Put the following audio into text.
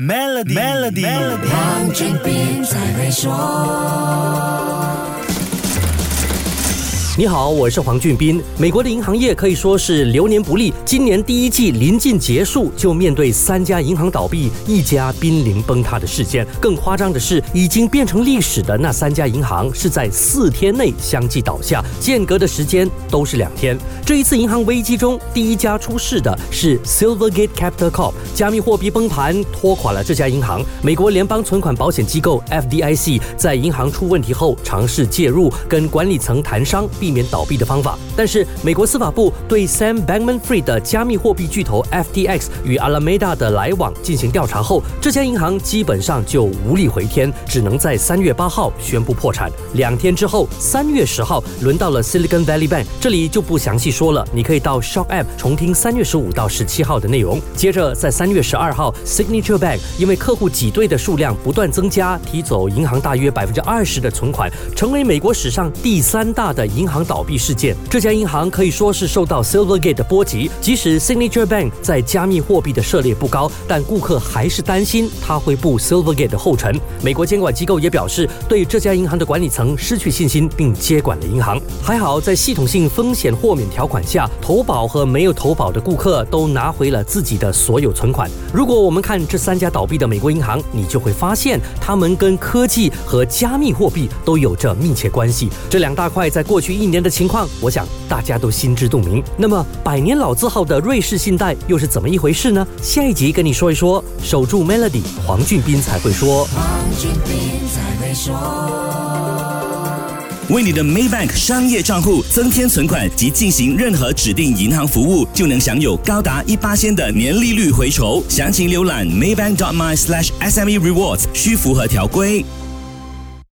Melody，Melody，黄俊斌才会说。你好，我是黄俊斌。美国的银行业可以说是流年不利，今年第一季临近结束，就面对三家银行倒闭、一家濒临崩塌的事件。更夸张的是，已经变成历史的那三家银行是在四天内相继倒下，间隔的时间都是两天。这一次银行危机中，第一家出事的是 Silvergate Capital Corp，加密货币崩盘拖垮了这家银行。美国联邦存款保险机构 FDIC 在银行出问题后尝试介入，跟管理层谈商。避免倒闭的方法，但是美国司法部对 Sam Bankman-Fried 的加密货币巨头 FTX 与 Alameda 的来往进行调查后，这家银行基本上就无力回天，只能在三月八号宣布破产。两天之后，三月十号轮到了 Silicon Valley Bank，这里就不详细说了，你可以到 Shock App 重听三月十五到十七号的内容。接着在三月十二号，Signature Bank 因为客户挤兑的数量不断增加，提走银行大约百分之二十的存款，成为美国史上第三大的银行。倒闭事件，这家银行可以说是受到 Silvergate 的波及。即使 Signature Bank 在加密货币的涉猎不高，但顾客还是担心它会步 Silvergate 的后尘。美国监管机构也表示，对这家银行的管理层失去信心，并接管了银行。还好，在系统性风险豁免条款下，投保和没有投保的顾客都拿回了自己的所有存款。如果我们看这三家倒闭的美国银行，你就会发现，他们跟科技和加密货币都有着密切关系。这两大块在过去一年的情况，我想大家都心知肚明。那么，百年老字号的瑞士信贷又是怎么一回事呢？下一集跟你说一说。守住 Melody，黄俊斌才会说。黄俊斌才会说。为你的 Maybank 商业账户增添存款及进行任何指定银行服务，就能享有高达一八千的年利率回酬。详情浏览 Maybank dot my slash SME Rewards，需符合条规。